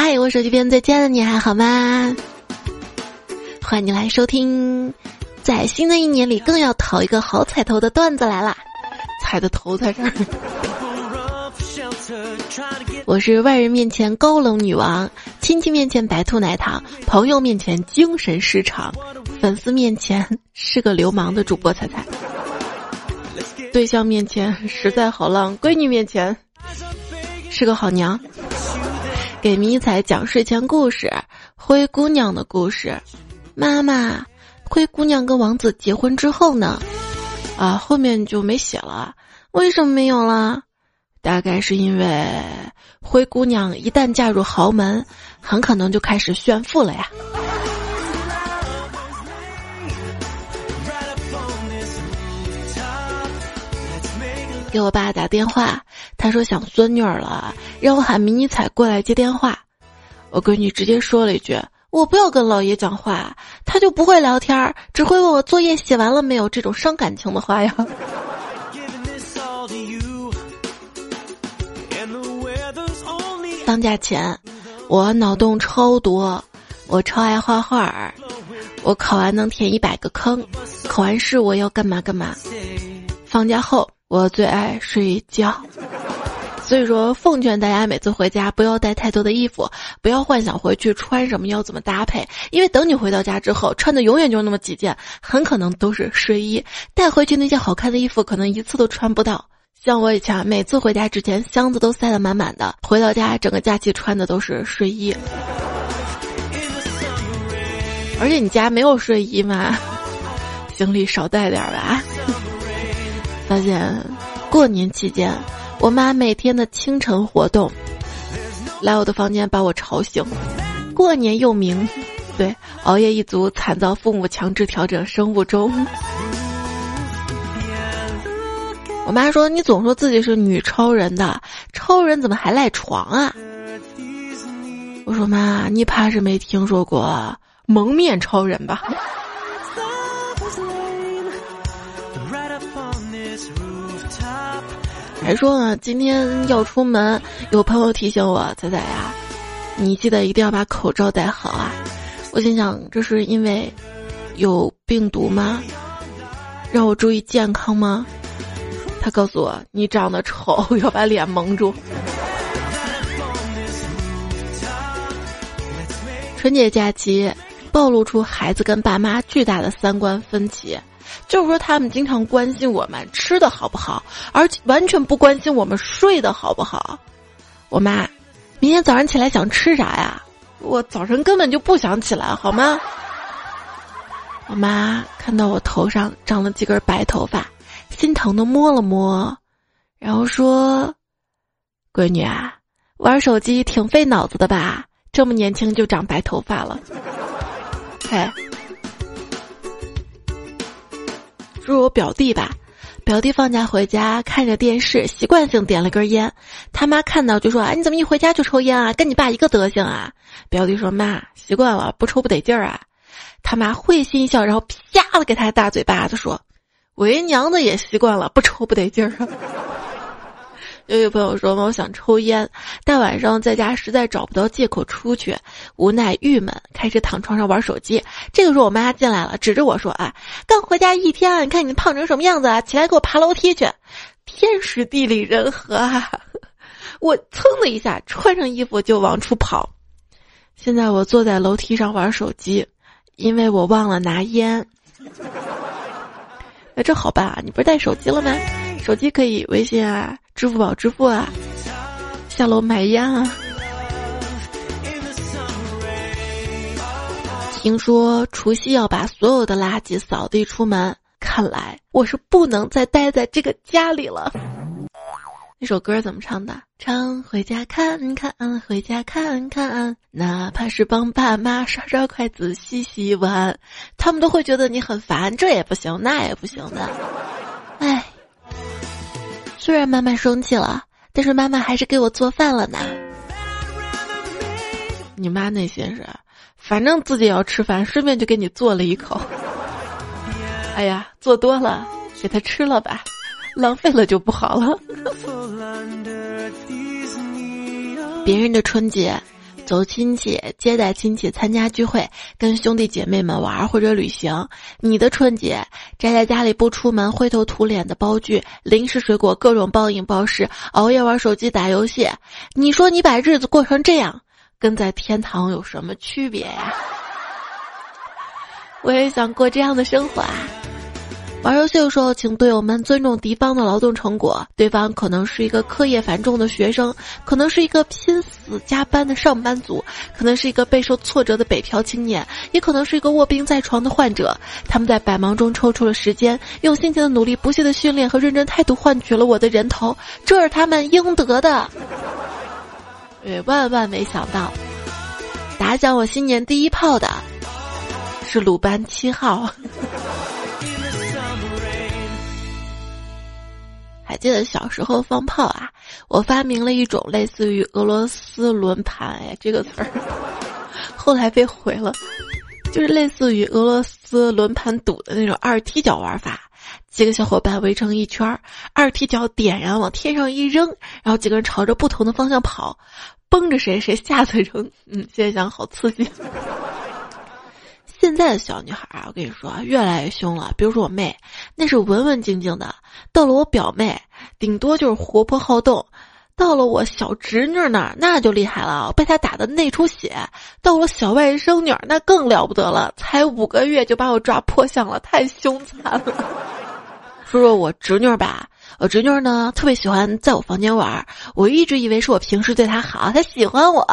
嗨，我手机边最亲爱的你还好吗？欢迎你来收听，在新的一年里更要讨一个好彩头的段子来啦！彩的头在这儿。我是外人面前高冷女王，亲戚面前白兔奶糖，朋友面前精神失常，粉丝面前是个流氓的主播彩彩，对象面前实在好浪，闺女面前是个好娘。给迷彩讲睡前故事，灰姑娘的故事。妈妈，灰姑娘跟王子结婚之后呢？啊，后面就没写了。为什么没有了？大概是因为灰姑娘一旦嫁入豪门，很可能就开始炫富了呀。给我爸打电话，他说想孙女儿了，让我喊迷你彩过来接电话。我闺女直接说了一句：“我不要跟老爷讲话，他就不会聊天，只会问我作业写完了没有这种伤感情的话呀。”放假前，我脑洞超多，我超爱画画儿，我考完能填一百个坑，考完试我要干嘛干嘛。放假后。我最爱睡觉，所以说奉劝大家每次回家不要带太多的衣服，不要幻想回去穿什么要怎么搭配，因为等你回到家之后，穿的永远就那么几件，很可能都是睡衣。带回去那些好看的衣服，可能一次都穿不到。像我以前每次回家之前，箱子都塞得满满的，回到家整个假期穿的都是睡衣。而且你家没有睡衣吗？行李少带点吧。发现，过年期间，我妈每天的清晨活动，来我的房间把我吵醒。过年又名，对，熬夜一族惨遭父母强制调整生物钟。我妈说：“你总说自己是女超人的，超人怎么还赖床啊？”我说：“妈，你怕是没听说过蒙面超人吧？”还说呢，今天要出门，有朋友提醒我，仔仔呀，你记得一定要把口罩戴好啊！我心想，这是因为有病毒吗？让我注意健康吗？他告诉我，你长得丑，要把脸蒙住。春节假期暴露出孩子跟爸妈巨大的三观分歧。就是说，他们经常关心我们吃的好不好，而且完全不关心我们睡得好不好。我妈，明天早上起来想吃啥呀？我早晨根本就不想起来，好吗？我妈看到我头上长了几根白头发，心疼的摸了摸，然后说：“闺女啊，玩手机挺费脑子的吧？这么年轻就长白头发了。”嘿。是我表弟吧，表弟放假回家看着电视，习惯性点了根烟。他妈看到就说：“啊，你怎么一回家就抽烟啊？跟你爸一个德行啊！”表弟说：“妈，习惯了，不抽不得劲儿啊。”他妈会心一笑，然后啪的给他大嘴巴子说：“为娘的也习惯了，不抽不得劲儿啊。”有一个朋友说，我想抽烟，大晚上在家实在找不到借口出去，无奈郁闷，开始躺床上玩手机。这个时候我妈进来了，指着我说：“啊，刚回家一天啊，你看你胖成什么样子啊？起来给我爬楼梯去！”天时地利人和啊！我噌的一下穿上衣服就往出跑。现在我坐在楼梯上玩手机，因为我忘了拿烟。那 这好办啊，你不是带手机了吗？手机可以微信啊。支付宝支付啊，下楼买烟啊。听说除夕要把所有的垃圾扫地出门，看来我是不能再待在这个家里了。那首歌怎么唱的？唱回家看看，回家看看，哪怕是帮爸妈刷刷筷子、洗洗碗，他们都会觉得你很烦，这也不行，那也不行的。哎。虽然妈妈生气了，但是妈妈还是给我做饭了呢。你妈内心是，反正自己也要吃饭，顺便就给你做了一口。哎呀，做多了，给他吃了吧，浪费了就不好了。别人的春节走亲戚、接待亲戚、参加聚会、跟兄弟姐妹们玩或者旅行，你的春节宅在家里不出门、灰头土脸的包剧、零食水果各种暴饮暴食、熬夜玩手机打游戏，你说你把日子过成这样，跟在天堂有什么区别呀？我也想过这样的生活啊。玩游戏的时候，请队友们尊重敌方的劳动成果。对方可能是一个课业繁重的学生，可能是一个拼死加班的上班族，可能是一个备受挫折的北漂青年，也可能是一个卧病在床的患者。他们在百忙中抽出了时间，用辛勤的努力、不懈的训练和认真态度换取了我的人头，这是他们应得的。也，万万没想到，打响我新年第一炮的是鲁班七号。还记得小时候放炮啊？我发明了一种类似于俄罗斯轮盘，哎，这个词儿 后来被毁了，就是类似于俄罗斯轮盘赌的那种二踢脚玩法。几个小伙伴围成一圈，二踢脚点燃往天上一扔，然后几个人朝着不同的方向跑，崩着谁谁下次扔。嗯，现在想好刺激。现在的小女孩啊，我跟你说，越来越凶了。比如说我妹，那是文文静静的；到了我表妹，顶多就是活泼好动；到了我小侄女那儿，那就厉害了，被她打的内出血；到了小外甥女，那更了不得了，才五个月就把我抓破相了，太凶残了。说说我侄女吧，我侄女呢特别喜欢在我房间玩，我一直以为是我平时对她好，她喜欢我，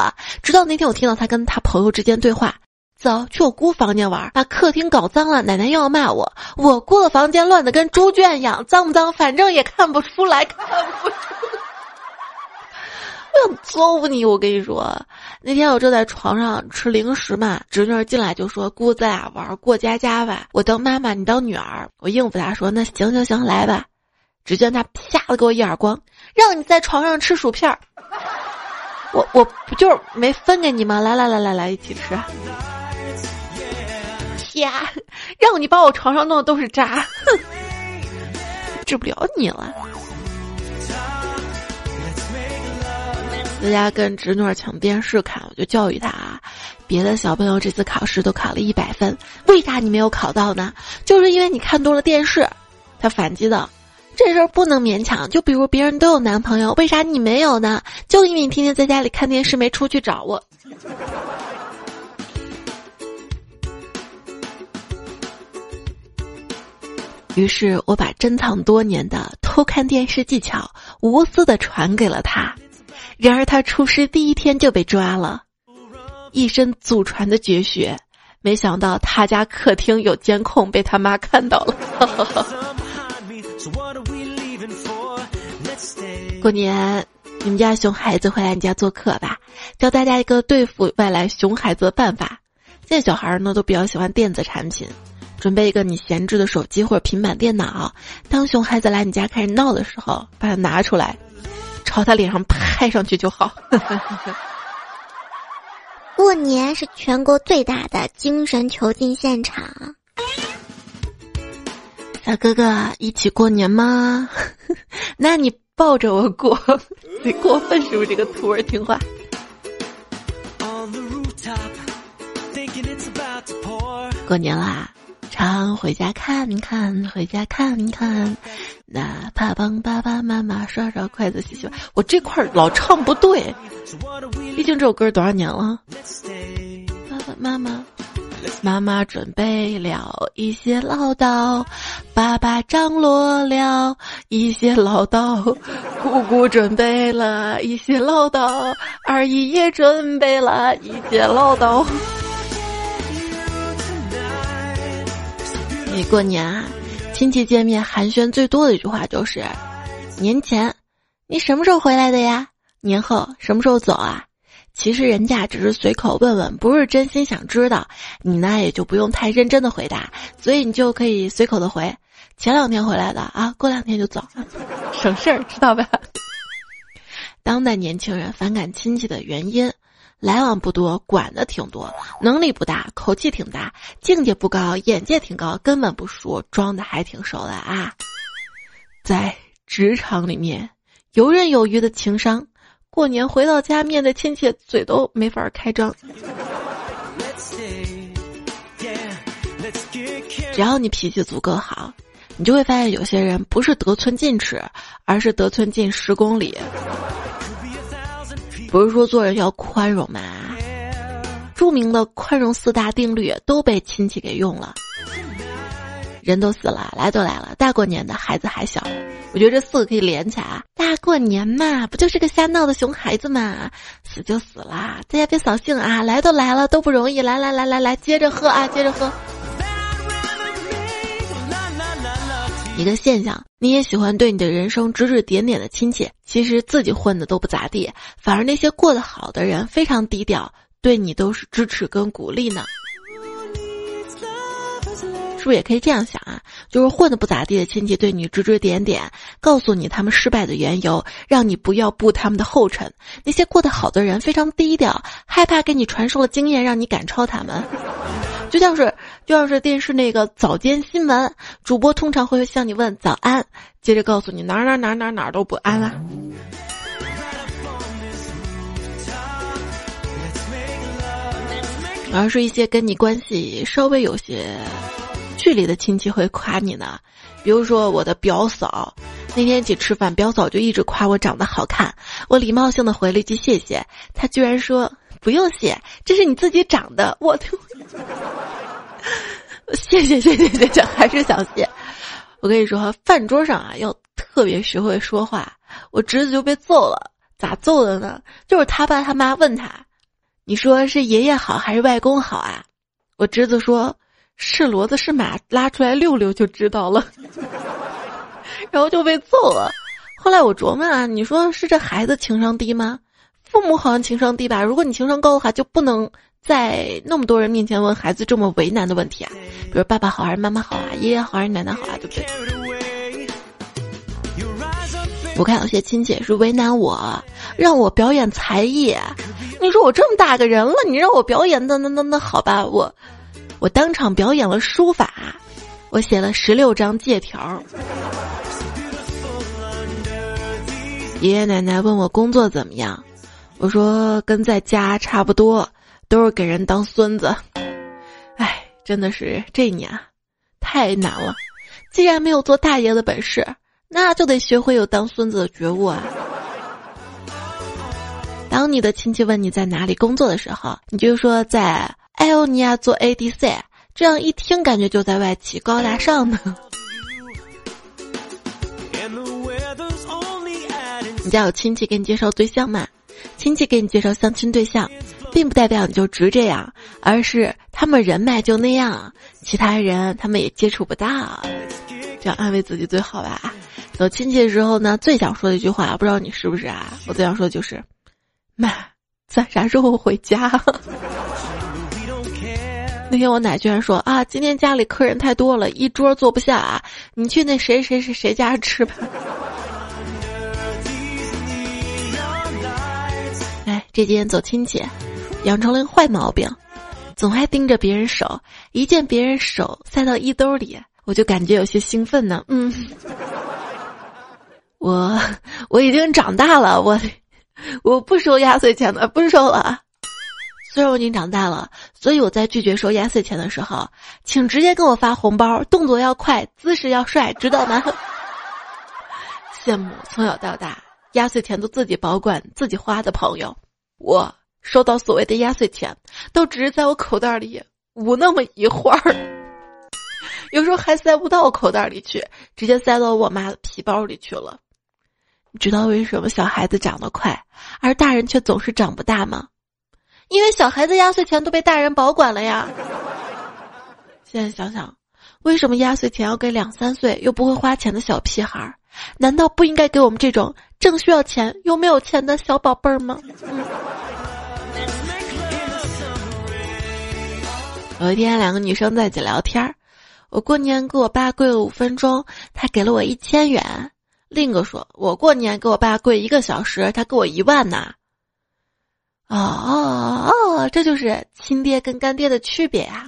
直到那天我听到她跟她朋友之间对话。走去我姑房间玩，把客厅搞脏了，奶奶又要骂我。我姑的房间乱的跟猪圈一样，脏不脏？反正也看不出来，看不出来。我想揍你！我跟你说，那天我正在床上吃零食嘛，侄女进来就说：“姑，咱俩玩过家家吧，我当妈妈，你当女儿。”我应付她说：“那行行行，来吧。”只见她啪的给我一耳光，让你在床上吃薯片儿。我我不就是没分给你吗？来来来来来，一起吃。呀，让你把我床上弄的都是渣，哼，治不了你了。在家跟侄女抢电视看，我就教育他啊，别的小朋友这次考试都考了一百分，为啥你没有考到呢？就是因为你看多了电视。他反击道：“这事儿不能勉强。就比如别人都有男朋友，为啥你没有呢？就因为你天天在家里看电视，没出去找我。”于是我把珍藏多年的偷看电视技巧无私的传给了他，然而他出师第一天就被抓了，一身祖传的绝学，没想到他家客厅有监控被他妈看到了。过年你们家熊孩子会来你家做客吧？教大家一个对付外来熊孩子的办法。现在小孩呢都比较喜欢电子产品。准备一个你闲置的手机或者平板电脑，当熊孩子来你家开始闹的时候，把它拿出来，朝他脸上拍上去就好。过年是全国最大的精神囚禁现场。小哥哥，一起过年吗？那你抱着我过，你过分是不是？这个徒儿听话。过年啦！常回家看看，回家看看，哪怕帮爸爸妈妈刷刷筷子、洗洗碗。我这块儿老唱不对，毕竟这首歌多少年了。爸爸妈妈，妈妈准备了一些唠叨，爸爸张罗了一些唠叨，姑姑准备了一些唠叨，二姨也准备了一些唠叨。你过年啊，亲戚见面寒暄最多的一句话就是：“年前，你什么时候回来的呀？年后什么时候走啊？”其实人家只是随口问问，不是真心想知道。你呢也就不用太认真的回答，所以你就可以随口的回：“前两天回来的啊，过两天就走，省事儿，知道吧？”当代年轻人反感亲戚的原因。来往不多，管的挺多，能力不大，口气挺大，境界不高，眼界挺高，根本不熟，装的还挺熟的啊！在职场里面，游刃有余的情商，过年回到家，面对亲戚，嘴都没法开张。只要你脾气足够好，你就会发现有些人不是得寸进尺，而是得寸进十公里。不是说做人要宽容吗？著名的宽容四大定律都被亲戚给用了。人都死了，来都来了，大过年的孩子还小，我觉得这四个可以连起来。大过年嘛，不就是个瞎闹的熊孩子嘛？死就死啦，大家别扫兴啊！来都来了，都不容易，来来来来来，接着喝啊，接着喝。一个现象，你也喜欢对你的人生指指点点的亲戚，其实自己混的都不咋地，反而那些过得好的人非常低调，对你都是支持跟鼓励呢。是不是也可以这样想啊？就是混的不咋地的亲戚对你指指点点，告诉你他们失败的缘由，让你不要步他们的后尘。那些过得好的人非常低调，害怕给你传授了经验，让你赶超他们。就像是就像是电视那个早间新闻主播，通常会向你问早安，接着告诉你哪哪哪哪哪都不安啊。而是一些跟你关系稍微有些。距离的亲戚会夸你呢，比如说我的表嫂，那天一起吃饭，表嫂就一直夸我长得好看，我礼貌性的回了一句谢谢，她居然说不用谢，这是你自己长的，我就谢谢谢谢谢谢，还是想谢。我跟你说，饭桌上啊要特别学会说话，我侄子就被揍了，咋揍的呢？就是他爸他妈问他，你说是爷爷好还是外公好啊？我侄子说。是骡子是马，拉出来溜溜就知道了，然后就被揍了。后来我琢磨啊，你说是这孩子情商低吗？父母好像情商低吧？如果你情商高的话，就不能在那么多人面前问孩子这么为难的问题啊，比如爸爸好还是妈妈好啊，爷爷好还是奶奶好啊，对不对？我看有些亲戚是为难我，让我表演才艺。你说我这么大个人了，你让我表演，那那那那好吧，我。我当场表演了书法，我写了十六张借条。爷爷奶奶问我工作怎么样，我说跟在家差不多，都是给人当孙子。哎，真的是这一年太难了。既然没有做大爷的本事，那就得学会有当孙子的觉悟啊。当你的亲戚问你在哪里工作的时候，你就说在。艾欧尼亚做 ADC，这样一听感觉就在外企，高大上呢。你家有亲戚给你介绍对象吗？亲戚给你介绍相亲对象，并不代表你就直这样，而是他们人脉就那样，其他人他们也接触不到，这样安慰自己最好吧。走亲戚的时候呢，最想说的一句话，不知道你是不是啊？我最想说的就是，妈，咱啥时候回家？那天我奶居然说啊，今天家里客人太多了，一桌坐不下啊，你去那谁谁谁谁家吃吧。这几天走亲戚，养成了个坏毛病，总爱盯着别人手，一见别人手塞到衣兜里，我就感觉有些兴奋呢。嗯，我我已经长大了，我我不收压岁钱的，不收了。虽然我已经长大了，所以我在拒绝收压岁钱的时候，请直接给我发红包，动作要快，姿势要帅，知道吗？羡慕从小到大压岁钱都自己保管、自己花的朋友，我收到所谓的压岁钱，都只是在我口袋里捂那么一会儿，有时候还塞不到我口袋里去，直接塞到我妈的皮包里去了。你知道为什么小孩子长得快，而大人却总是长不大吗？因为小孩子压岁钱都被大人保管了呀。现在想想，为什么压岁钱要给两三岁又不会花钱的小屁孩儿？难道不应该给我们这种正需要钱又没有钱的小宝贝儿吗？有一天，两个女生在一起聊天儿，我过年给我爸跪了五分钟，他给了我一千元；另一个说，我过年给我爸跪一个小时，他给我一万呢。哦哦，这就是亲爹跟干爹的区别啊！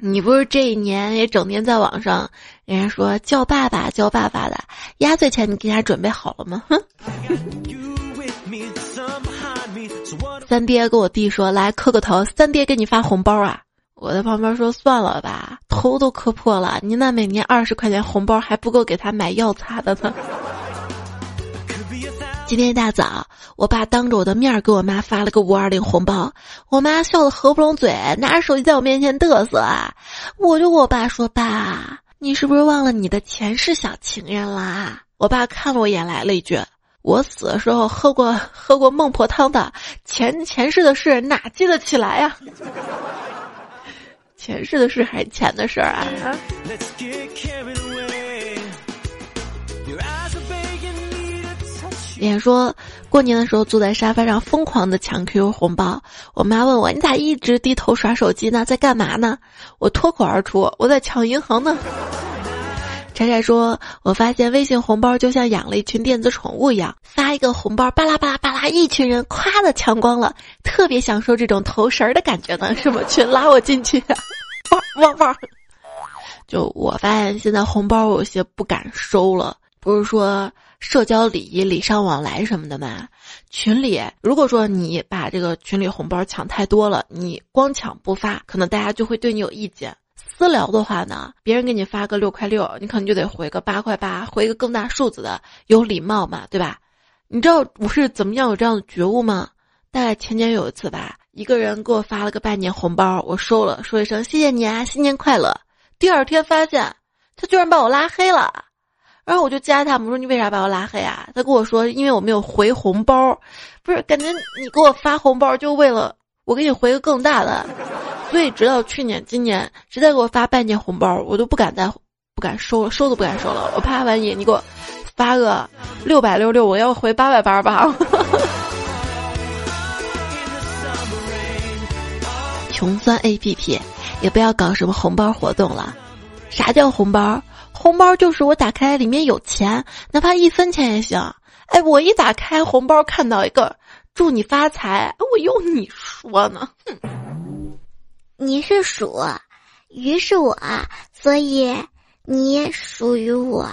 你不是这一年也整天在网上，人家说叫爸爸叫爸爸的，压岁钱你给人家准备好了吗？哼。三爹跟我弟说：“来磕个头，三爹给你发红包啊！”我在旁边说：“算了吧，头都磕破了，你那每年二十块钱红包还不够给他买药擦的呢。”今天一大早，我爸当着我的面给我妈发了个五二零红包，我妈笑得合不拢嘴，拿着手机在我面前嘚瑟啊！我就跟我爸说：“爸，你是不是忘了你的前世小情人啦？”我爸看了我一眼，来了一句。我死的时候喝过喝过孟婆汤的，前前世的事哪记得起来呀？前世的事还是钱的事儿啊？脸说过年的时候坐在沙发上疯狂的抢 QQ 红包，我妈问我你咋一直低头耍手机呢，在干嘛呢？我脱口而出我在抢银行呢。柴柴说：“我发现微信红包就像养了一群电子宠物一样，发一个红包，巴拉巴拉巴拉，一群人夸的抢光了，特别享受这种投食儿的感觉呢。什么群拉我进去？汪汪汪！就我发现现在红包有些不敢收了，不是说社交礼仪、礼尚往来什么的嘛？群里如果说你把这个群里红包抢太多了，你光抢不发，可能大家就会对你有意见。”私聊的话呢，别人给你发个六块六，你可能就得回个八块八，回一个更大数字的，有礼貌嘛，对吧？你知道我是怎么样有这样的觉悟吗？大概前年有一次吧，一个人给我发了个拜年红包，我收了，说一声谢谢你啊，新年快乐。第二天发现他居然把我拉黑了，然后我就加他，我说你为啥把我拉黑啊？他跟我说因为我没有回红包，不是感觉你给我发红包就为了我给你回个更大的。所以，直到去年、今年，谁再给我发拜年红包，我都不敢再不敢收了，收都不敢收了。我怕万一你给我发个六百六六，我要回八百八十八。穷酸 A P P 也不要搞什么红包活动了。啥叫红包？红包就是我打开里面有钱，哪怕一分钱也行。哎，我一打开红包，看到一个祝你发财，我用你说呢？哼。你是鼠，鱼是我，所以你属于我。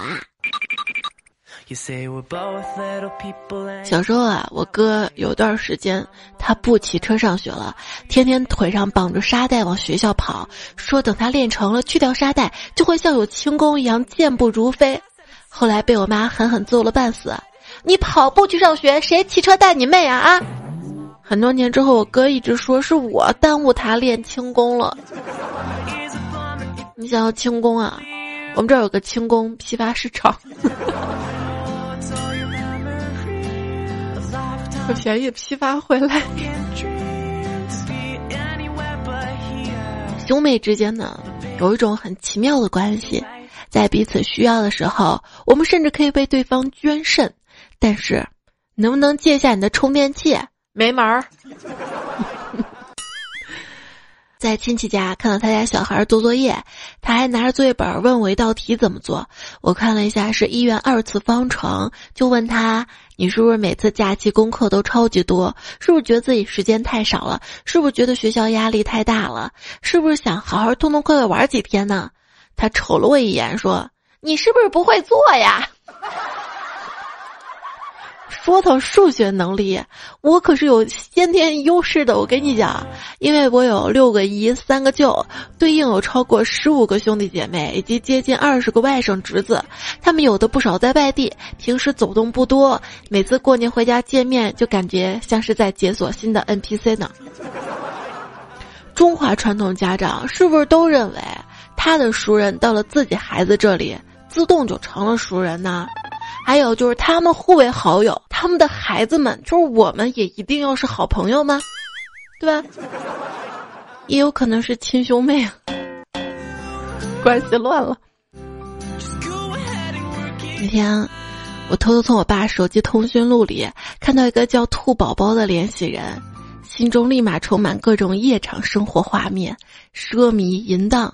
小时候啊，我哥有段时间他不骑车上学了，天天腿上绑着沙袋往学校跑，说等他练成了去掉沙袋，就会像有轻功一样健步如飞。后来被我妈狠狠揍了半死。你跑步去上学，谁骑车带你妹啊啊！很多年之后，我哥一直说是我耽误他练轻功了。你想要轻功啊？我们这儿有个轻功批发市场，可便宜批发回来。兄妹之间呢，有一种很奇妙的关系，在彼此需要的时候，我们甚至可以为对方捐肾。但是，能不能借下你的充电器？没门儿！在亲戚家看到他家小孩做作业，他还拿着作业本问我一道题怎么做。我看了一下是一元二次方程，就问他：“你是不是每次假期功课都超级多？是不是觉得自己时间太少了？是不是觉得学校压力太大了？是不是想好好痛痛快快玩几天呢？”他瞅了我一眼说：“你是不是不会做呀？”说到数学能力，我可是有先天优势的。我跟你讲，因为我有六个姨、三个舅，对应有超过十五个兄弟姐妹，以及接近二十个外甥侄子。他们有的不少在外地，平时走动不多。每次过年回家见面，就感觉像是在解锁新的 NPC 呢。中华传统家长是不是都认为他的熟人到了自己孩子这里，自动就成了熟人呢？还有就是他们互为好友，他们的孩子们就是我们也一定要是好朋友吗？对吧？也有可能是亲兄妹，关系乱了。那天我偷偷从我爸手机通讯录里看到一个叫兔宝宝的联系人，心中立马充满各种夜场生活画面，奢靡淫荡。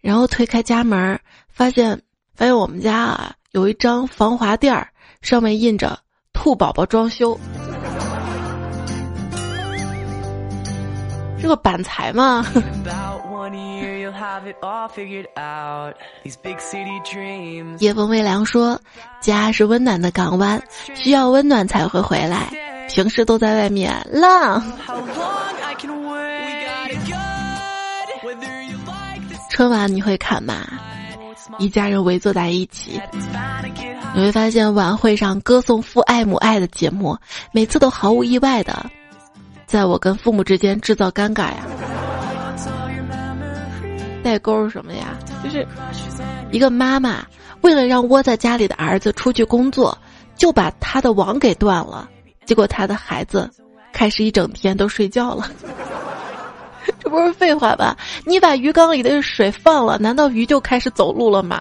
然后推开家门，发现发现我们家啊。有一张防滑垫儿，上面印着“兔宝宝装修”。这个板材嘛。叶风微凉说：“家是温暖的港湾，需要温暖才会回来。平时都在外面浪。” 春晚你会看吗？一家人围坐在一起，你会发现晚会上歌颂父爱母爱的节目，每次都毫无意外的，在我跟父母之间制造尴尬呀。代沟什么呀？就是一个妈妈为了让窝在家里的儿子出去工作，就把他的网给断了，结果他的孩子开始一整天都睡觉了。这不是废话吧？你把鱼缸里的水放了，难道鱼就开始走路了吗？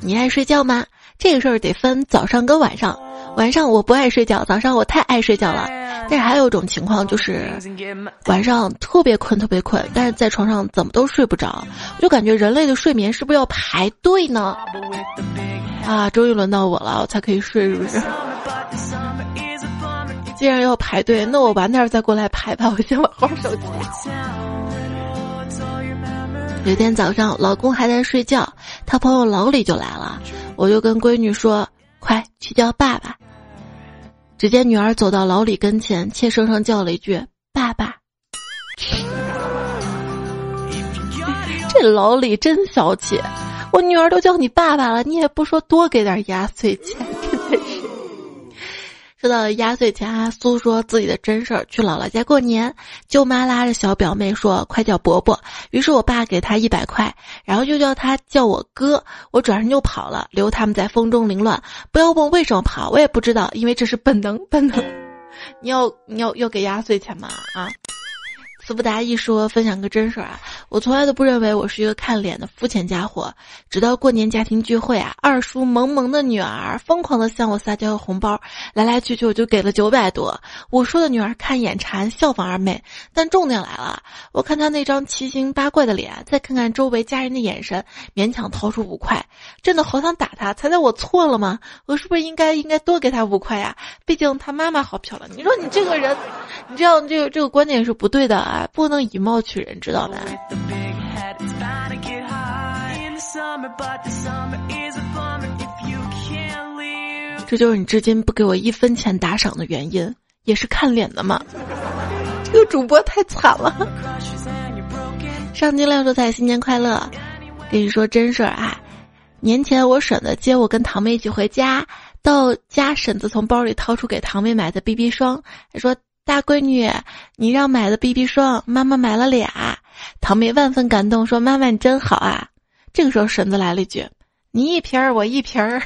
你爱睡觉吗？这个事儿得分早上跟晚上。晚上我不爱睡觉，早上我太爱睡觉了。但是还有一种情况就是，晚上特别困，特别困，但是在床上怎么都睡不着。我就感觉人类的睡眠是不是要排队呢？啊，终于轮到我了，我才可以睡，是不是？既然要排队，那我晚点再过来排吧。我先玩会儿手机。有天早上，老公还在睡觉，他朋友老李就来了，我就跟闺女说：“快去叫爸爸。”只见女儿走到老李跟前，怯生生叫了一句：“爸爸。”这老李真小气，我女儿都叫你爸爸了，你也不说多给点压岁钱。说到压岁钱，苏说自己的真事儿：去姥姥家过年，舅妈拉着小表妹说：“快叫伯伯。”于是我爸给他一百块，然后又叫他叫我哥。我转身就跑了，留他们在风中凌乱。不要问为什么跑，我也不知道，因为这是本能，本能。你要你要要给压岁钱吗？啊？词不达意说分享个真事儿啊，我从来都不认为我是一个看脸的肤浅家伙，直到过年家庭聚会啊，二叔萌萌的女儿疯狂的向我撒娇红包，来来去去我就给了九百多。我说的女儿看眼馋，效仿二妹。但重点来了，我看她那张奇形八怪的脸，再看看周围家人的眼神，勉强掏出五块，真的好想打他。猜猜我错了吗？我是不是应该应该多给他五块呀？毕竟他妈妈好漂亮。你说你这个人，你这样这个这个观点是不对的啊。不能以貌取人，知道吧？这就是你至今不给我一分钱打赏的原因，也是看脸的嘛。这个主播太惨了。上金亮说：“彩新年快乐！”跟你说真事儿啊，年前我婶子接我跟堂妹一起回家，到家婶子从包里掏出给堂妹买的 BB 霜，还说。大闺女，你让买的 BB 霜，妈妈买了俩。堂妹万分感动，说：“妈妈你真好啊。”这个时候，婶子来了一句：“你一瓶儿，我一瓶儿，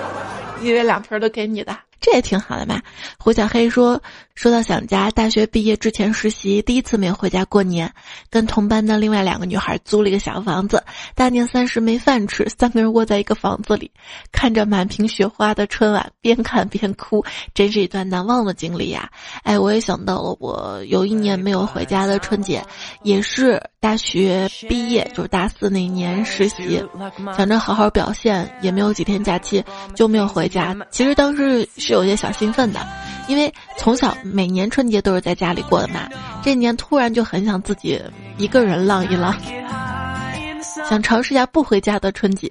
因为两瓶都给你的。”这也挺好的嘛。胡小黑说：“说到想家，大学毕业之前实习，第一次没有回家过年，跟同班的另外两个女孩租了一个小房子。大年三十没饭吃，三个人窝在一个房子里，看着满屏雪花的春晚，边看边哭，真是一段难忘的经历呀！哎，我也想到了，我有一年没有回家的春节，也是大学毕业，就是大四那年实习，想着好好表现，也没有几天假期，就没有回家。其实当时是。有些小兴奋的，因为从小每年春节都是在家里过的嘛。这年突然就很想自己一个人浪一浪，想尝试一下不回家的春节。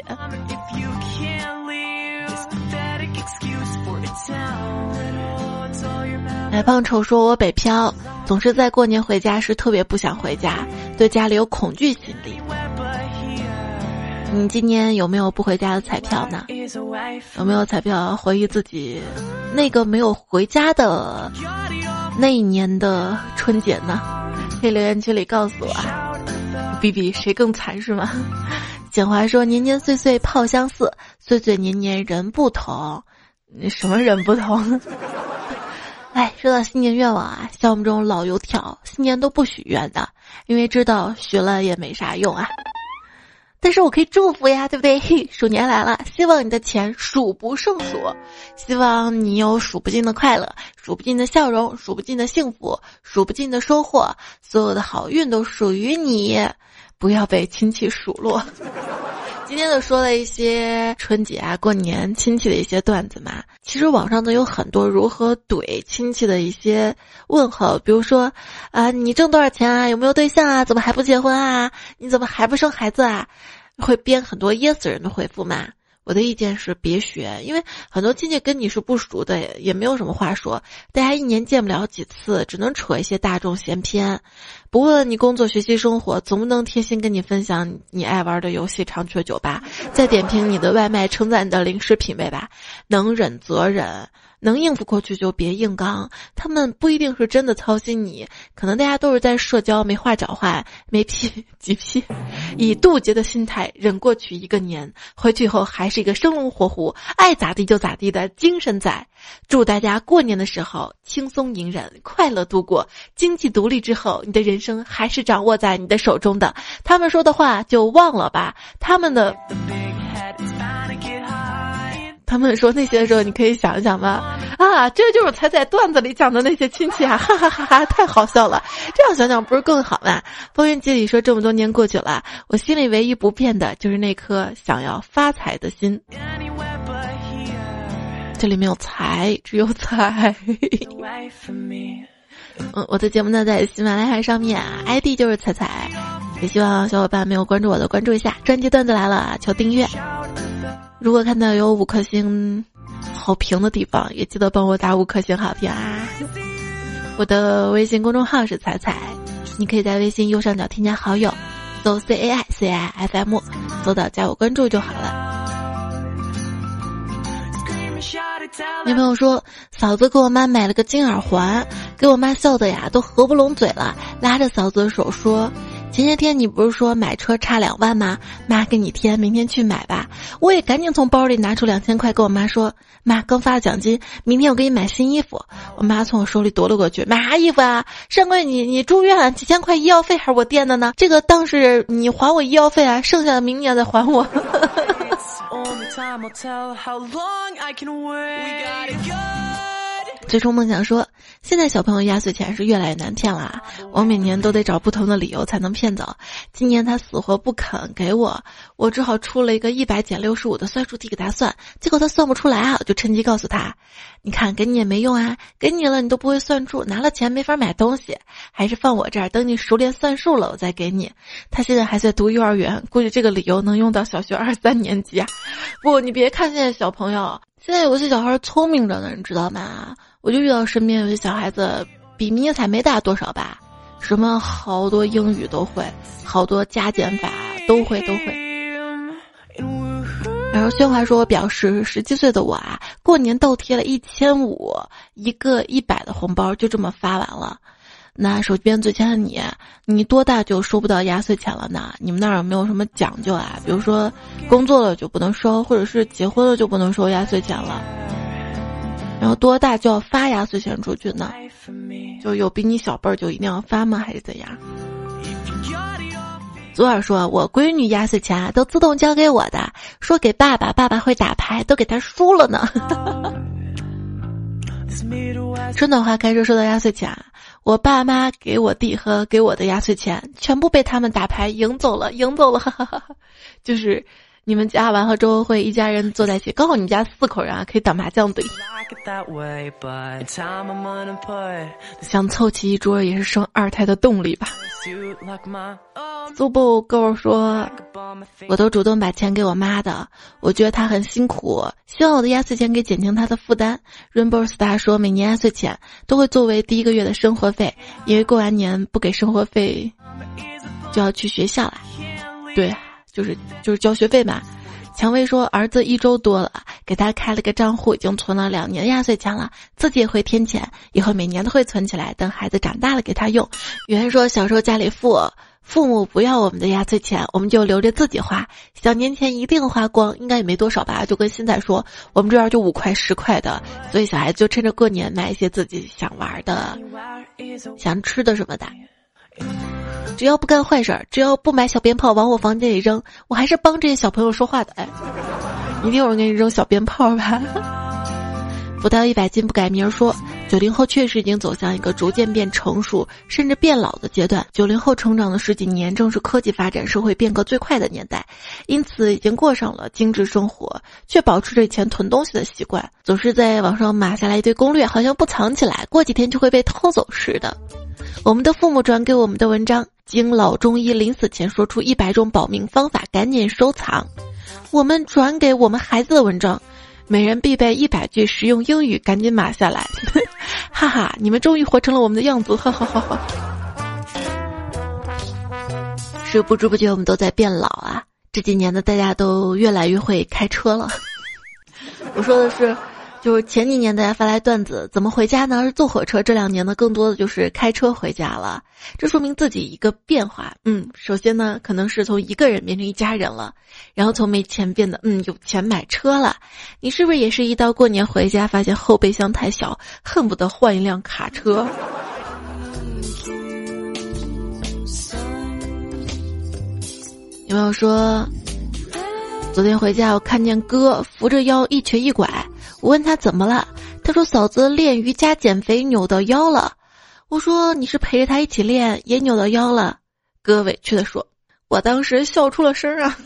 矮胖丑说：“我北漂，总是在过年回家时特别不想回家，对家里有恐惧心理。”你今年有没有不回家的彩票呢？有没有彩票回忆自己那个没有回家的那一年的春节呢？可以留言区里告诉我啊！比比谁更惨是吗？简华说：“年年岁岁炮相似，岁岁年年人不同。”你什么人不同？哎，说到新年愿望啊，像我们这种老油条，新年都不许愿的，因为知道许了也没啥用啊。但是我可以祝福呀，对不对？鼠年来了，希望你的钱数不胜数，希望你有数不尽的快乐，数不尽的笑容，数不尽的幸福，数不尽的收获，所有的好运都属于你。不要被亲戚数落。今天就说了一些春节啊、过年亲戚的一些段子嘛。其实网上都有很多如何怼亲戚的一些问候，比如说，啊，你挣多少钱啊？有没有对象啊？怎么还不结婚啊？你怎么还不生孩子啊？会编很多噎死人的回复嘛。我的意见是别学，因为很多亲戚跟你是不熟的，也没有什么话说。大家一年见不了几次，只能扯一些大众闲篇。不问你工作、学习、生活，总不能贴心跟你分享你爱玩的游戏、常去的酒吧，再点评你的外卖，称赞你的零食品味吧。能忍则忍。能应付过去就别硬刚，他们不一定是真的操心你，可能大家都是在社交，没话找话，没屁急屁，以渡劫的心态忍过去一个年，回去以后还是一个生龙活虎，爱咋地就咋地的精神在。祝大家过年的时候轻松隐忍，快乐度过，经济独立之后，你的人生还是掌握在你的手中的。他们说的话就忘了吧，他们的。他们说那些的时候，你可以想一想吧。啊，这就是彩彩段子里讲的那些亲戚啊，哈哈哈哈，太好笑了。这样想想不是更好吗？风云记里说，这么多年过去了，我心里唯一不变的就是那颗想要发财的心。这里没有财，只有财。嗯，我的节目呢在喜马拉雅上面，ID 就是彩彩。也希望小伙伴没有关注我的关注一下，专辑段子来了，求订阅。如果看到有五颗星好评的地方，也记得帮我打五颗星好评啊！我的微信公众号是彩彩，你可以在微信右上角添加好友，搜 C A I C I F M，搜到加我关注就好了。女朋友说，嫂子给我妈买了个金耳环，给我妈笑的呀都合不拢嘴了，拉着嫂子的手说。前些天你不是说买车差两万吗？妈给你添，明天去买吧。我也赶紧从包里拿出两千块，跟我妈说：“妈刚发了奖金，明天我给你买新衣服。”我妈从我手里夺了过去，买啥衣服啊？上个月你你住院，几千块医药费还是我垫的呢？这个当是你还我医药费啊，剩下的明年再还我。最终梦想说，现在小朋友压岁钱是越来越难骗了，我每年都得找不同的理由才能骗走。今年他死活不肯给我，我只好出了一个一百减六十五的算术题给他算，结果他算不出来啊，我就趁机告诉他，你看给你也没用啊，给你了你都不会算数，拿了钱没法买东西，还是放我这儿，等你熟练算数了我再给你。他现在还在读幼儿园，估计这个理由能用到小学二三年级啊。不，你别看现在小朋友，现在有些小孩聪明着呢，你知道吗？我就遇到身边有些小孩子，比迷彩没大多少吧，什么好多英语都会，好多加减法都会都会。然后宣华说，我表示十七岁的我啊，过年倒贴了一千五，一个一百的红包就这么发完了。那手机边最亲的你，你多大就收不到压岁钱了呢？你们那儿有没有什么讲究啊？比如说工作了就不能收，或者是结婚了就不能收压岁钱了？然后多大就要发压岁钱出去呢？就有比你小辈儿就一定要发吗？还是怎样？昨晚说我闺女压岁钱都自动交给我的，说给爸爸，爸爸会打牌，都给他输了呢。春暖花开说收到压岁钱，我爸妈给我弟和给我的压岁钱全部被他们打牌赢走了，赢走了，哈哈哈哈就是。你们家完和周文慧一家人坐在一起，刚好你们家四口人啊，可以打麻将对。想凑齐一桌也是生二胎的动力吧。苏布够说，我都主动把钱给我妈的，我觉得她很辛苦，希望我的压岁钱可以减轻她的负担。Rainbow Star 说，每年压岁钱都会作为第一个月的生活费，因为过完年不给生活费，就要去学校了。对。就是就是交学费嘛，蔷薇说儿子一周多了，给他开了个账户，已经存了两年压岁钱了，自己也会添钱，以后每年都会存起来，等孩子长大了给他用。圆说小时候家里富，父母不要我们的压岁钱，我们就留着自己花，小年前一定花光，应该也没多少吧？就跟现在说，我们这边就五块十块的，所以小孩子就趁着过年买一些自己想玩的、想吃的什么的。只要不干坏事儿，只要不买小鞭炮往我房间里扔，我还是帮这些小朋友说话的。哎，一定有人给你扔小鞭炮吧？不到一百斤不改名，说九零后确实已经走向一个逐渐变成熟，甚至变老的阶段。九零后成长的十几年，正是科技发展、社会变革最快的年代，因此已经过上了精致生活，却保持着以前囤东西的习惯，总是在网上码下来一堆攻略，好像不藏起来，过几天就会被偷走似的。我们的父母转给我们的文章，经老中医临死前说出一百种保命方法，赶紧收藏。我们转给我们孩子的文章。每人必备一百句实用英语，赶紧码下来！哈哈，你们终于活成了我们的样子！哈哈哈哈。是不知不觉我们都在变老啊！这几年呢，大家都越来越会开车了。我说的是。就是前几年大家发来段子，怎么回家呢？是坐火车。这两年呢，更多的就是开车回家了。这说明自己一个变化。嗯，首先呢，可能是从一个人变成一家人了，然后从没钱变得嗯有钱买车了。你是不是也是一到过年回家，发现后备箱太小，恨不得换一辆卡车？有没有说，昨天回家我看见哥扶着腰一瘸一拐。我问他怎么了，他说嫂子练瑜伽减肥扭到腰了。我说你是陪着他一起练也扭到腰了。哥委屈的说，我当时笑出了声啊。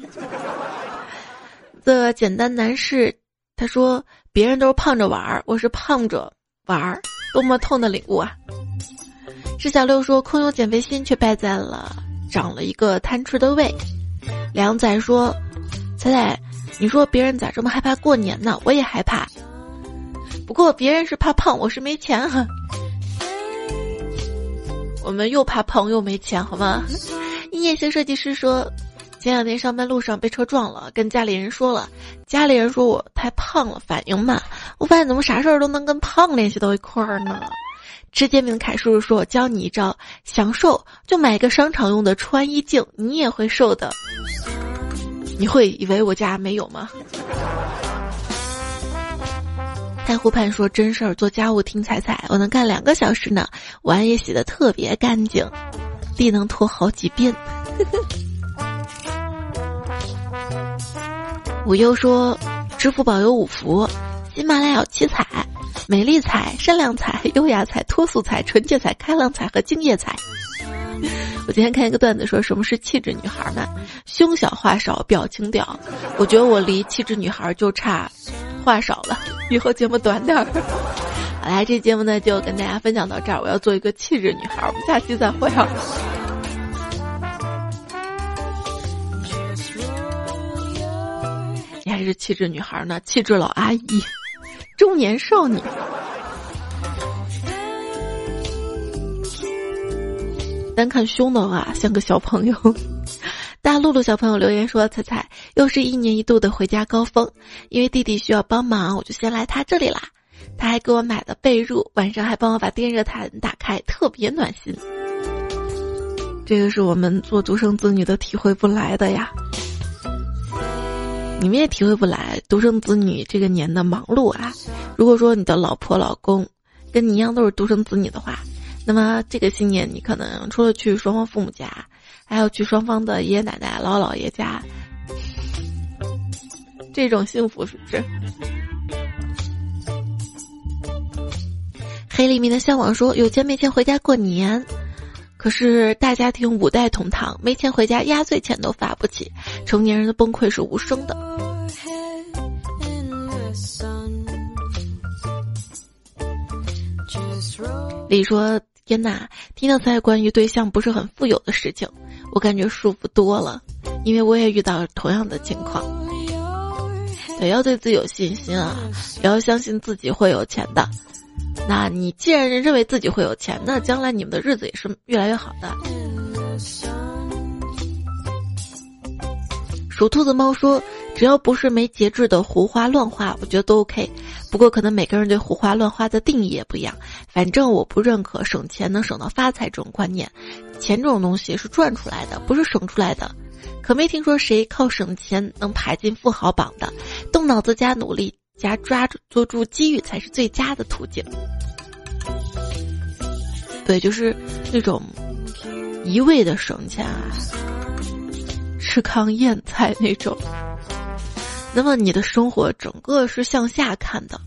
的简单男士，他说别人都是胖着玩儿，我是胖着玩儿，多么痛的领悟啊！石小六说空有减肥心，却败在了长了一个贪吃的胃。梁仔说，彩彩，你说别人咋这么害怕过年呢？我也害怕。不过别人是怕胖，我是没钱哈。我们又怕胖又没钱，好吗？一夜行设计师说，前两天上班路上被车撞了，跟家里人说了，家里人说我太胖了，反应慢。我发现怎么啥事儿都能跟胖联系到一块儿呢？吃煎饼的凯叔叔说，教你一招，想瘦就买一个商场用的穿衣镜，你也会瘦的。你会以为我家没有吗？太湖畔说真事儿，做家务听彩彩，我能干两个小时呢，碗也洗得特别干净，地能拖好几遍。武又说，支付宝有五福，喜马拉雅七彩，美丽彩、善良彩、优雅彩、脱俗彩、纯洁彩、开朗彩和敬业彩。我今天看一个段子，说什么是气质女孩呢？胸小话少，表情屌。我觉得我离气质女孩就差。话少了，以后节目短点儿。好来，这节目呢就跟大家分享到这儿。我要做一个气质女孩，我们下期再会啊！你还是气质女孩呢，气质老阿姨，中年少女。单看胸的话，像个小朋友。大露露小朋友留言说：“彩彩，又是一年一度的回家高峰，因为弟弟需要帮忙，我就先来他这里啦。他还给我买了被褥，晚上还帮我把电热毯打开，特别暖心。这个是我们做独生子女的体会不来的呀，你们也体会不来独生子女这个年的忙碌啊。如果说你的老婆老公跟你一样都是独生子女的话，那么这个新年你可能除了去双方父母家。”还要去双方的爷爷奶奶、姥姥爷家，这种幸福是不是？黑黎明的向往说：“有钱没钱回家过年，可是大家庭五代同堂，没钱回家压岁钱都发不起，成年人的崩溃是无声的。”李说：“天呐，听到在关于对象不是很富有的事情。”我感觉舒服多了，因为我也遇到同样的情况。也，要对自己有信心啊，也要相信自己会有钱的。那你既然认为自己会有钱，那将来你们的日子也是越来越好的。属兔子猫说：“只要不是没节制的胡花乱花，我觉得都 OK。不过可能每个人对胡花乱花的定义也不一样。反正我不认可省钱能省到发财这种观念。”钱这种东西是赚出来的，不是省出来的。可没听说谁靠省钱能排进富豪榜的。动脑子加努力加抓住捉住机遇才是最佳的途径。对，就是那种一味的省钱啊，吃糠咽菜那种。那么你的生活整个是向下看的。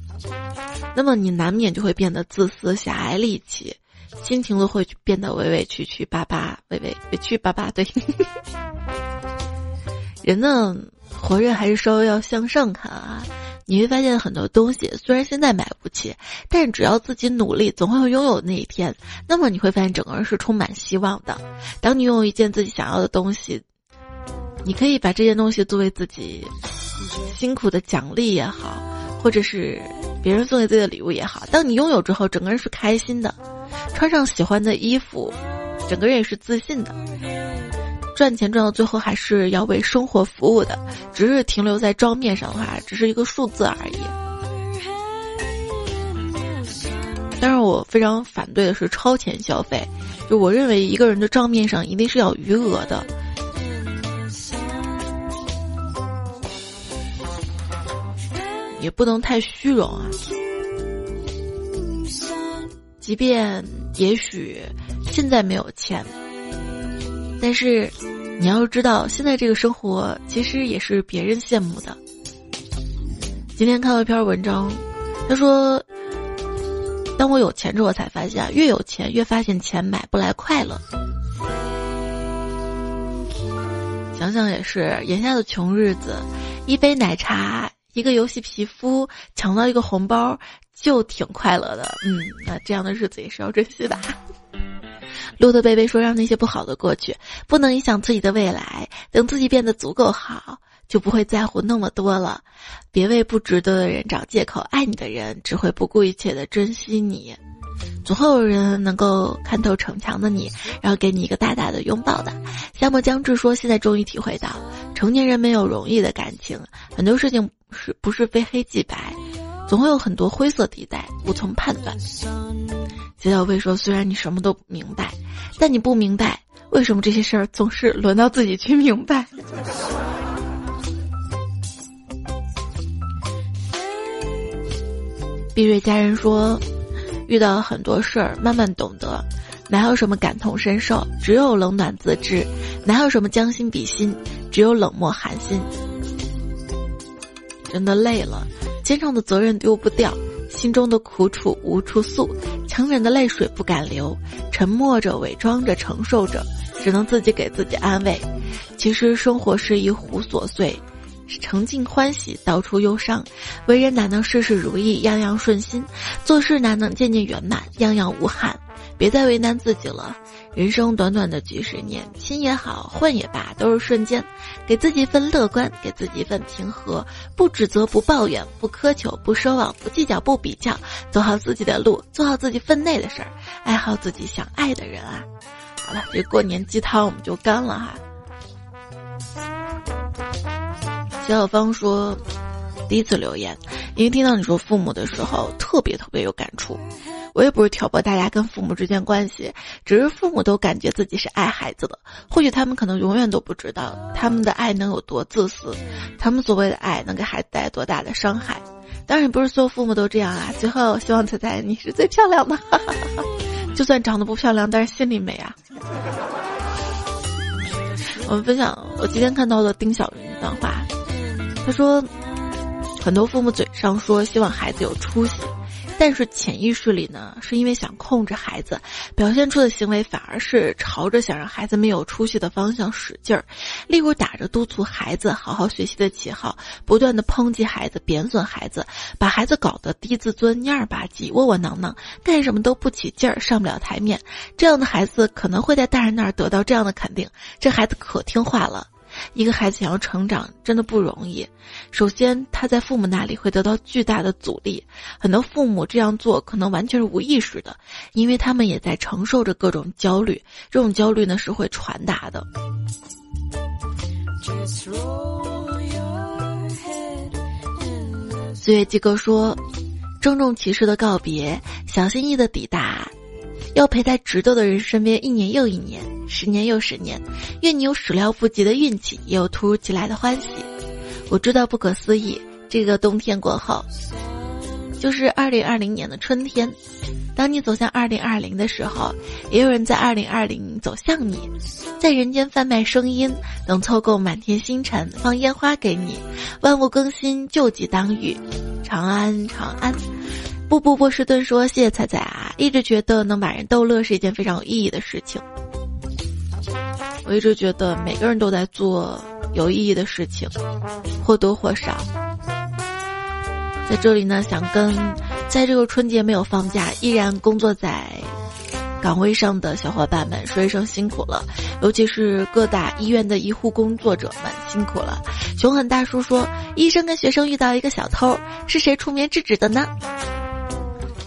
那么你难免就会变得自私、狭隘、戾气，心情都会变得委委屈屈、巴巴、委委委屈巴巴。对，人呢，活着还是稍微要向上看啊。你会发现很多东西虽然现在买不起，但是只要自己努力，总会拥有那一天。那么你会发现整个人是充满希望的。当你拥有一件自己想要的东西，你可以把这件东西作为自己辛苦的奖励也好，或者是别人送给自己的礼物也好。当你拥有之后，整个人是开心的，穿上喜欢的衣服，整个人也是自信的。赚钱赚到最后还是要为生活服务的，只是停留在账面上的话，只是一个数字而已。但是我非常反对的是超前消费，就我认为一个人的账面上一定是要余额的，也不能太虚荣啊。即便也许现在没有钱。但是，你要知道，现在这个生活其实也是别人羡慕的。今天看到一篇文章，他说：“当我有钱之后，才发现，越有钱越发现钱买不来快乐。”想想也是，眼下的穷日子，一杯奶茶，一个游戏皮肤，抢到一个红包，就挺快乐的。嗯，那这样的日子也是要珍惜的。路德贝贝说：“让那些不好的过去，不能影响自己的未来。等自己变得足够好，就不会在乎那么多了。别为不值得的人找借口，爱你的人只会不顾一切的珍惜你。总会有人能够看透逞强的你，然后给你一个大大的拥抱的。”夏末将至说：“现在终于体会到，成年人没有容易的感情，很多事情是不是非黑即白，总会有很多灰色地带，无从判断。”杰小薇说：“虽然你什么都明白，但你不明白为什么这些事儿总是轮到自己去明白。”碧瑞家人说：“遇到很多事儿，慢慢懂得，哪有什么感同身受，只有冷暖自知；哪有什么将心比心，只有冷漠寒心。”真的累了，肩上的责任丢不掉。心中的苦楚无处诉，强忍的泪水不敢流，沉默着，伪装着，承受着，只能自己给自己安慰。其实生活是一壶琐碎，盛尽欢喜，道出忧伤。为人哪能事事如意，样样顺心？做事哪能件件圆满，样样无憾？别再为难自己了。人生短短的几十年，亲也好，混也罢，都是瞬间。给自己一份乐观，给自己一份平和，不指责，不抱怨，不苛求，不奢望，不计较，不比较，走好自己的路，做好自己分内的事儿，爱好自己想爱的人啊！好了，这过年鸡汤我们就干了哈。小芳说，第一次留言，因为听到你说父母的时候，特别特别有感触。我也不是挑拨大家跟父母之间关系，只是父母都感觉自己是爱孩子的，或许他们可能永远都不知道他们的爱能有多自私，他们所谓的爱能给孩子带来多大的伤害。当然不是所有父母都这样啊。最后希望彩彩你是最漂亮的，就算长得不漂亮，但是心里美啊。我们分享，我今天看到了丁小云一段话，他说，很多父母嘴上说希望孩子有出息。但是潜意识里呢，是因为想控制孩子，表现出的行为反而是朝着想让孩子没有出息的方向使劲儿，例如打着督促孩子好好学习的旗号，不断的抨击孩子、贬损孩子，把孩子搞得低自尊、蔫儿吧唧、窝窝囊囊，干什么都不起劲儿，上不了台面。这样的孩子可能会在大人那儿得到这样的肯定：这孩子可听话了。一个孩子想要成长，真的不容易。首先，他在父母那里会得到巨大的阻力。很多父母这样做可能完全是无意识的，因为他们也在承受着各种焦虑。这种焦虑呢，是会传达的。岁月季哥说：“郑重其事的告别，小心翼翼的抵达。”要陪在值得的人身边一年又一年，十年又十年。愿你有始料不及的运气，也有突如其来的欢喜。我知道不可思议，这个冬天过后，就是二零二零年的春天。当你走向二零二零的时候，也有人在二零二零走向你，在人间贩卖声音，能凑够满天星辰，放烟花给你。万物更新，旧疾当愈，长安长安。不不波士顿说：“谢谢彩彩啊，一直觉得能把人逗乐是一件非常有意义的事情。我一直觉得每个人都在做有意义的事情，或多或少。在这里呢，想跟在这个春节没有放假，依然工作在。”岗位上的小伙伴们说一声辛苦了，尤其是各大医院的医护工作者们辛苦了。熊狠大叔说：“医生跟学生遇到一个小偷，是谁出面制止的呢？”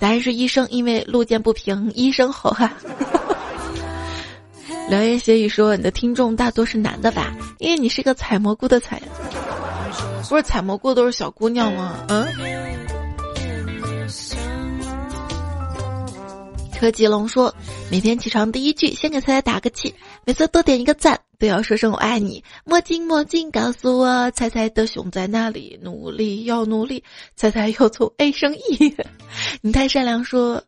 答案是医生，因为路见不平一声吼哈。良 言邪语说：“你的听众大多是男的吧？因为你是个采蘑菇的采，不是采蘑菇都是小姑娘吗？”嗯。柯吉龙说：“每天起床第一句，先给彩彩打个气，每次多点一个赞，都要说声我爱你。墨镜墨镜，告诉我彩彩的熊在哪里？努力要努力，彩彩要从 A 升 E。你太善良。”说：“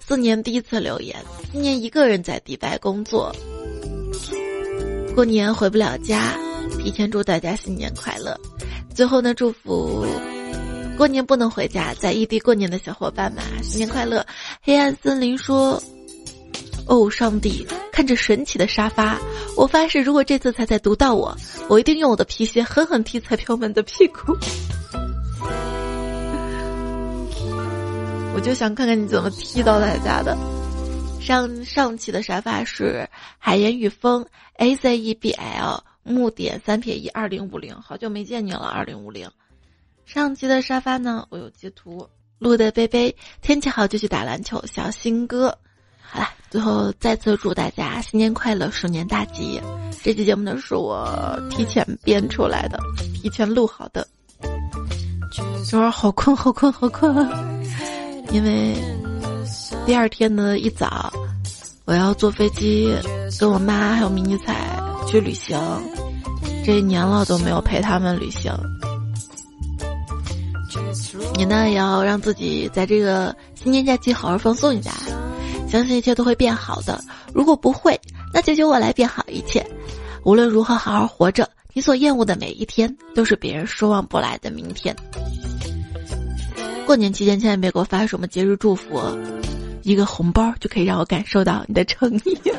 四年第一次留言，今年一个人在迪拜工作，过年回不了家，提前祝大家新年快乐。最后呢，祝福。”过年不能回家，在异地过年的小伙伴们，新年快乐！黑暗森林说：“哦，上帝，看着神奇的沙发，我发誓，如果这次彩彩读到我，我一定用我的皮鞋狠狠踢彩票们的屁股。我就想看看你怎么踢到大家的。上上期的沙发是海盐与风 a c e b l 木点三撇一二零五零，好久没见你了，二零五零。上期的沙发呢，我有截图。录的贝贝，天气好就去打篮球。小新哥，好了，最后再次祝大家新年快乐，鼠年大吉。这期节目呢是我提前编出来的，提前录好的。这会儿好困，好困，好困，因为第二天的一早，我要坐飞机跟我妈还有迷你彩去旅行。这一年了都没有陪他们旅行。你呢，也要让自己在这个新年假期好好放松一下，相信一切都会变好的。如果不会，那就由我来变好一切。无论如何，好好活着。你所厌恶的每一天，都是别人奢望不来的明天。过年期间，千万别给我发什么节日祝福，一个红包就可以让我感受到你的诚意。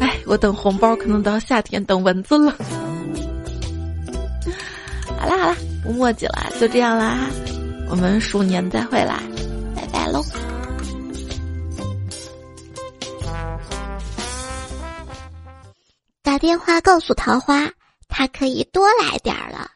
哎，我等红包可能到夏天等蚊子了。好啦好啦，不墨迹了，就这样啦，我们鼠年再会啦，拜拜喽！打电话告诉桃花，他可以多来点儿了。